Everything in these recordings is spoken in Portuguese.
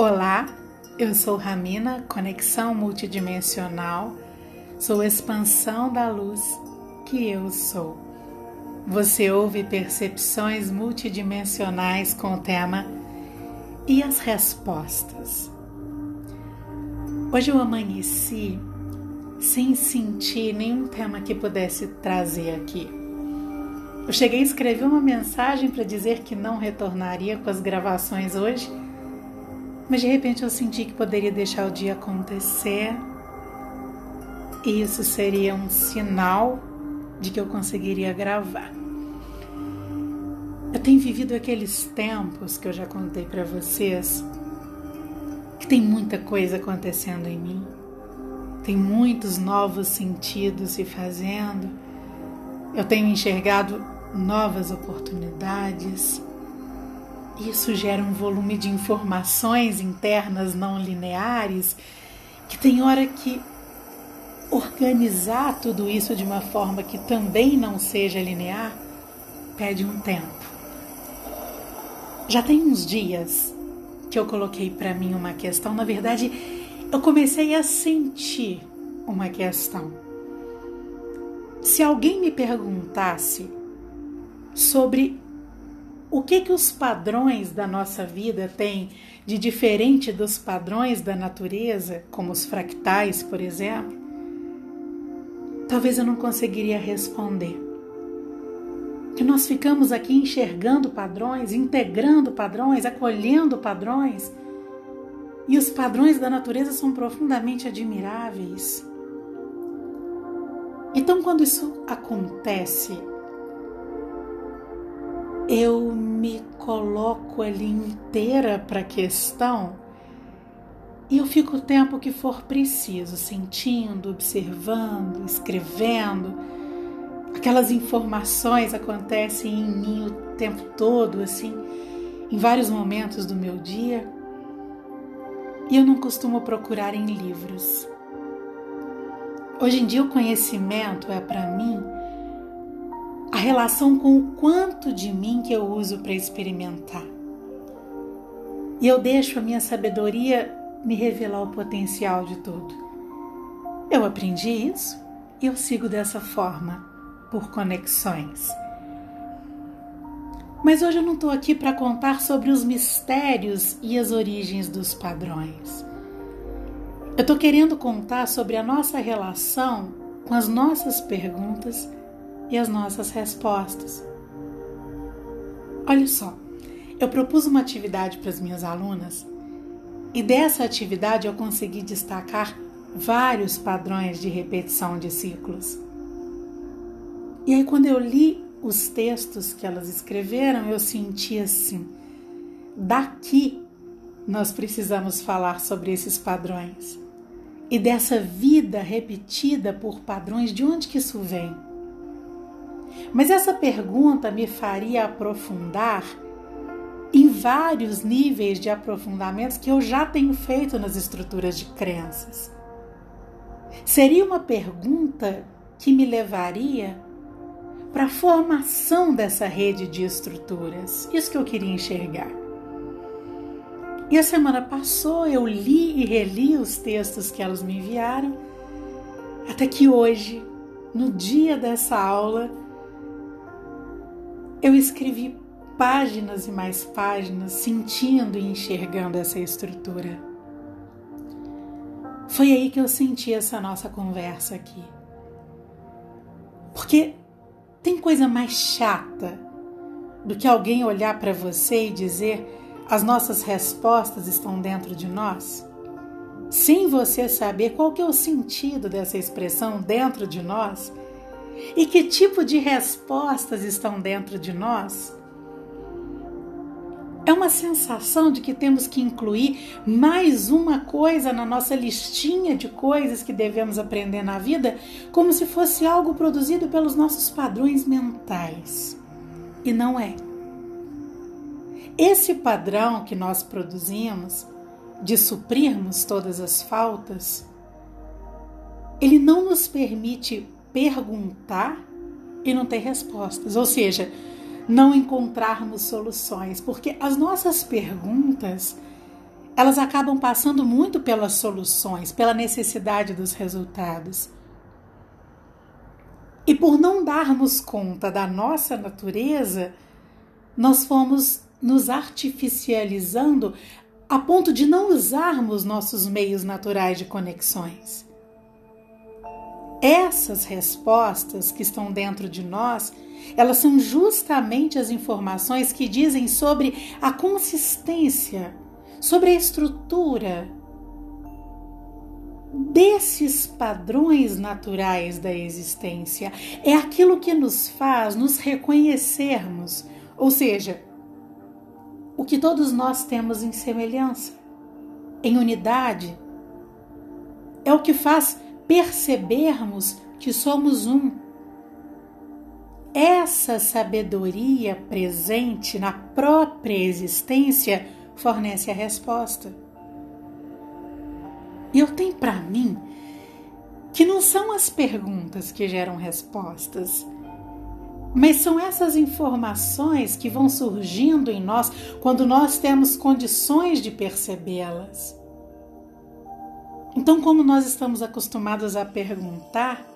Olá, eu sou Ramina, conexão multidimensional, sou expansão da luz que eu sou. Você ouve percepções multidimensionais com o tema e as respostas. Hoje eu amanheci sem sentir nenhum tema que pudesse trazer aqui. Eu cheguei a escrever uma mensagem para dizer que não retornaria com as gravações hoje mas de repente eu senti que poderia deixar o dia acontecer. E isso seria um sinal de que eu conseguiria gravar. Eu tenho vivido aqueles tempos que eu já contei para vocês, que tem muita coisa acontecendo em mim, tem muitos novos sentidos se fazendo, eu tenho enxergado novas oportunidades isso gera um volume de informações internas não lineares que tem hora que organizar tudo isso de uma forma que também não seja linear pede um tempo. Já tem uns dias que eu coloquei para mim uma questão, na verdade, eu comecei a sentir uma questão. Se alguém me perguntasse sobre o que que os padrões da nossa vida têm de diferente dos padrões da natureza, como os fractais, por exemplo? Talvez eu não conseguiria responder. Que nós ficamos aqui enxergando padrões, integrando padrões, acolhendo padrões. E os padrões da natureza são profundamente admiráveis. Então, quando isso acontece, eu me coloco ali inteira para a questão e eu fico o tempo que for preciso, sentindo, observando, escrevendo. Aquelas informações acontecem em mim o tempo todo, assim, em vários momentos do meu dia. E eu não costumo procurar em livros. Hoje em dia o conhecimento é para mim a relação com o quanto de mim que eu uso para experimentar. E eu deixo a minha sabedoria me revelar o potencial de tudo. Eu aprendi isso e eu sigo dessa forma, por conexões. Mas hoje eu não estou aqui para contar sobre os mistérios e as origens dos padrões. Eu estou querendo contar sobre a nossa relação com as nossas perguntas e as nossas respostas. Olha só, eu propus uma atividade para as minhas alunas e dessa atividade eu consegui destacar vários padrões de repetição de ciclos. E aí, quando eu li os textos que elas escreveram, eu senti assim: daqui nós precisamos falar sobre esses padrões. E dessa vida repetida por padrões, de onde que isso vem? Mas essa pergunta me faria aprofundar em vários níveis de aprofundamentos que eu já tenho feito nas estruturas de crenças. Seria uma pergunta que me levaria para a formação dessa rede de estruturas. Isso que eu queria enxergar. E a semana passou, eu li e reli os textos que elas me enviaram, até que hoje, no dia dessa aula, eu escrevi páginas e mais páginas, sentindo e enxergando essa estrutura. Foi aí que eu senti essa nossa conversa aqui. Porque tem coisa mais chata do que alguém olhar para você e dizer as nossas respostas estão dentro de nós? Sem você saber qual que é o sentido dessa expressão dentro de nós e que tipo de respostas estão dentro de nós? É uma sensação de que temos que incluir mais uma coisa na nossa listinha de coisas que devemos aprender na vida, como se fosse algo produzido pelos nossos padrões mentais. E não é. Esse padrão que nós produzimos de suprirmos todas as faltas, ele não nos permite perguntar e não ter respostas, ou seja, não encontrarmos soluções, porque as nossas perguntas elas acabam passando muito pelas soluções, pela necessidade dos resultados. E por não darmos conta da nossa natureza, nós fomos nos artificializando a ponto de não usarmos nossos meios naturais de conexões. Essas respostas que estão dentro de nós, elas são justamente as informações que dizem sobre a consistência, sobre a estrutura desses padrões naturais da existência. É aquilo que nos faz nos reconhecermos, ou seja, o que todos nós temos em semelhança, em unidade. É o que faz percebermos que somos um. Essa sabedoria presente na própria existência fornece a resposta. Eu tenho para mim que não são as perguntas que geram respostas, mas são essas informações que vão surgindo em nós quando nós temos condições de percebê-las. Então, como nós estamos acostumados a perguntar,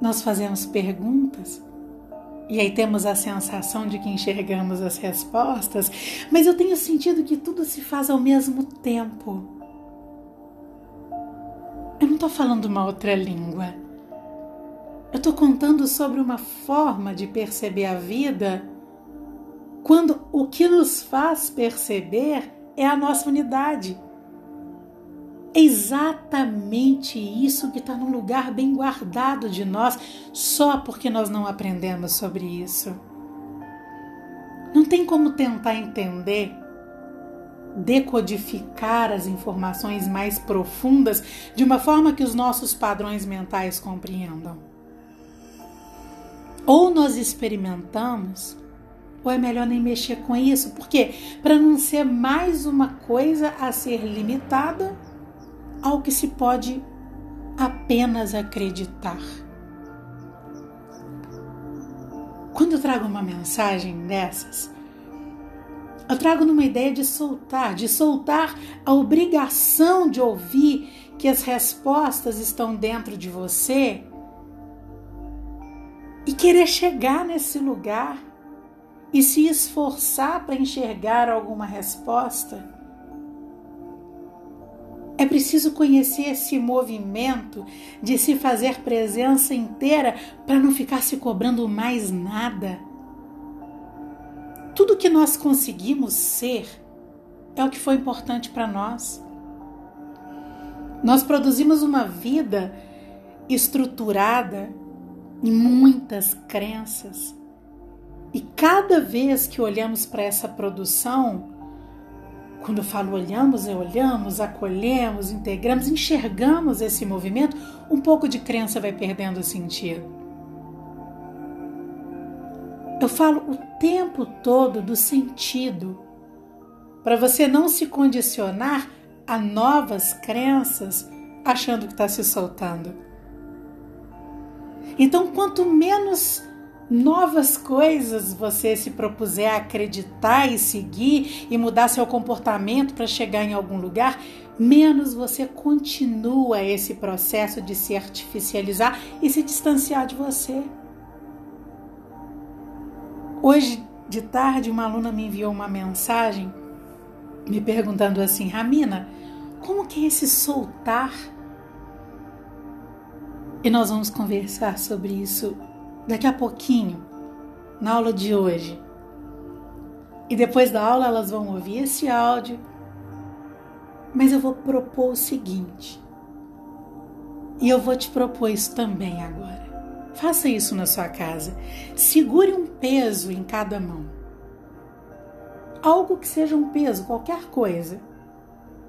nós fazemos perguntas e aí temos a sensação de que enxergamos as respostas, mas eu tenho sentido que tudo se faz ao mesmo tempo. Eu não estou falando uma outra língua. Eu estou contando sobre uma forma de perceber a vida quando o que nos faz perceber é a nossa unidade. É exatamente isso que está num lugar bem guardado de nós, só porque nós não aprendemos sobre isso. Não tem como tentar entender, decodificar as informações mais profundas de uma forma que os nossos padrões mentais compreendam. Ou nós experimentamos, ou é melhor nem mexer com isso, porque para não ser mais uma coisa a ser limitada ao que se pode apenas acreditar. Quando eu trago uma mensagem dessas, eu trago numa ideia de soltar, de soltar a obrigação de ouvir que as respostas estão dentro de você e querer chegar nesse lugar e se esforçar para enxergar alguma resposta. É preciso conhecer esse movimento de se fazer presença inteira para não ficar se cobrando mais nada. Tudo que nós conseguimos ser é o que foi importante para nós. Nós produzimos uma vida estruturada e muitas crenças. E cada vez que olhamos para essa produção, quando eu falo olhamos, é olhamos, acolhemos, integramos, enxergamos esse movimento, um pouco de crença vai perdendo sentido. Eu falo o tempo todo do sentido, para você não se condicionar a novas crenças achando que está se soltando. Então, quanto menos novas coisas você se propuser a acreditar e seguir e mudar seu comportamento para chegar em algum lugar, menos você continua esse processo de se artificializar e se distanciar de você. Hoje de tarde, uma aluna me enviou uma mensagem me perguntando assim: Ramina, como que é esse soltar? E nós vamos conversar sobre isso daqui a pouquinho, na aula de hoje. E depois da aula elas vão ouvir esse áudio. Mas eu vou propor o seguinte. E eu vou te propor isso também agora. Faça isso na sua casa. Segure um peso em cada mão. Algo que seja um peso, qualquer coisa.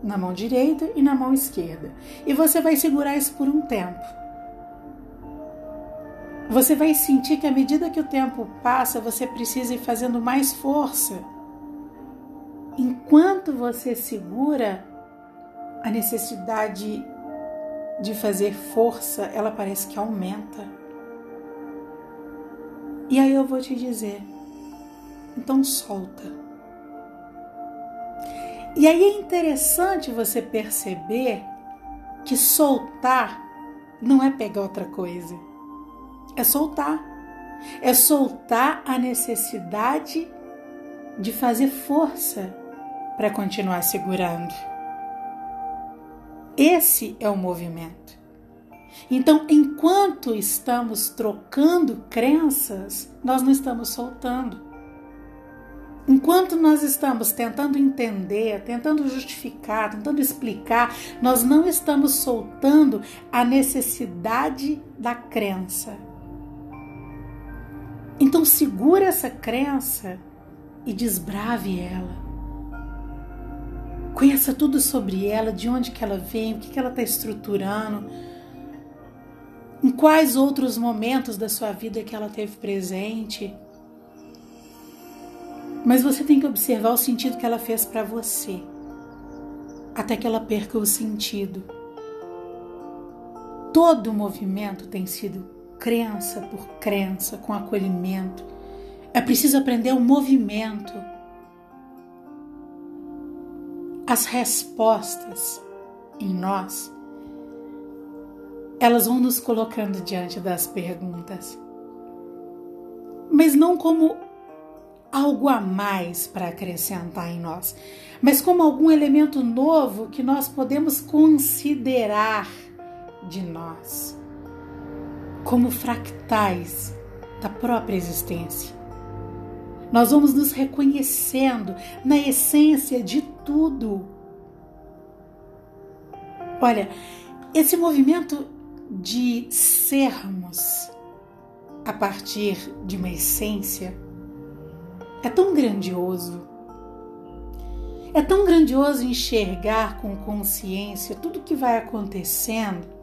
Na mão direita e na mão esquerda. E você vai segurar isso por um tempo. Você vai sentir que à medida que o tempo passa, você precisa ir fazendo mais força. Enquanto você segura, a necessidade de fazer força, ela parece que aumenta. E aí eu vou te dizer, então solta. E aí é interessante você perceber que soltar não é pegar outra coisa, é soltar. É soltar a necessidade de fazer força para continuar segurando. Esse é o movimento. Então, enquanto estamos trocando crenças, nós não estamos soltando. Enquanto nós estamos tentando entender, tentando justificar, tentando explicar, nós não estamos soltando a necessidade da crença. Então, segura essa crença e desbrave ela. Conheça tudo sobre ela, de onde que ela vem, o que, que ela está estruturando, em quais outros momentos da sua vida que ela teve presente. Mas você tem que observar o sentido que ela fez para você, até que ela perca o sentido. Todo movimento tem sido crença por crença, com acolhimento. É preciso aprender o movimento. As respostas em nós, elas vão nos colocando diante das perguntas, mas não como algo a mais para acrescentar em nós, mas como algum elemento novo que nós podemos considerar de nós, como fractais da própria existência. Nós vamos nos reconhecendo na essência de tudo. Olha, esse movimento de sermos a partir de uma essência é tão grandioso. É tão grandioso enxergar com consciência tudo que vai acontecendo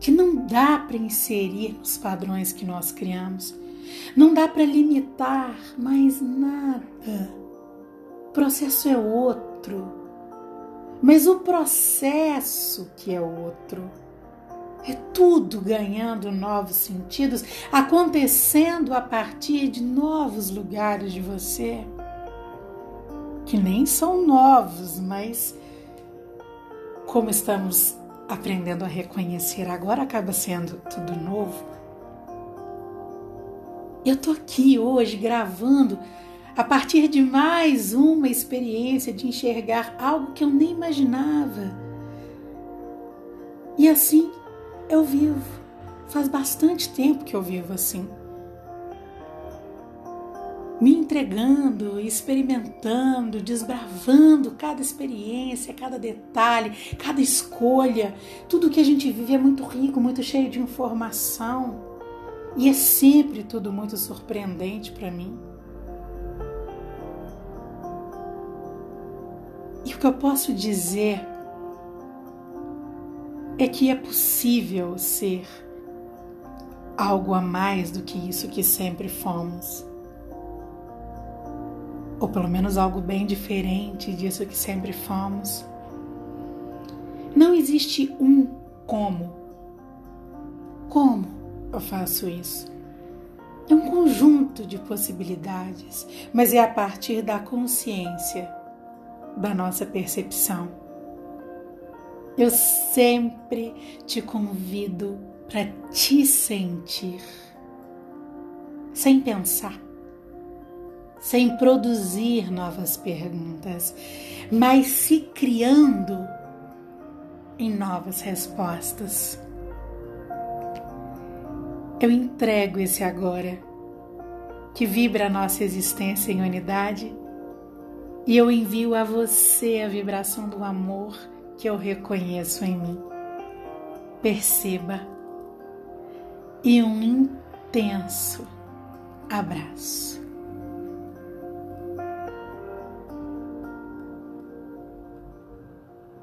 que não dá para inserir nos padrões que nós criamos. Não dá para limitar mais nada. O processo é outro. Mas o processo que é outro. É tudo ganhando novos sentidos, acontecendo a partir de novos lugares de você, que nem são novos, mas como estamos aprendendo a reconhecer agora, acaba sendo tudo novo. Eu tô aqui hoje gravando a partir de mais uma experiência de enxergar algo que eu nem imaginava. E assim eu vivo. Faz bastante tempo que eu vivo assim. Me entregando, experimentando, desbravando cada experiência, cada detalhe, cada escolha. Tudo que a gente vive é muito rico, muito cheio de informação. E é sempre tudo muito surpreendente para mim. E o que eu posso dizer é que é possível ser algo a mais do que isso que sempre fomos. Ou pelo menos algo bem diferente disso que sempre fomos. Não existe um como. Como? eu faço isso? É um conjunto de possibilidades, mas é a partir da consciência, da nossa percepção. Eu sempre te convido para te sentir, sem pensar, sem produzir novas perguntas, mas se criando em novas respostas. Eu entrego esse agora, que vibra a nossa existência em unidade, e eu envio a você a vibração do amor que eu reconheço em mim. Perceba e um intenso abraço.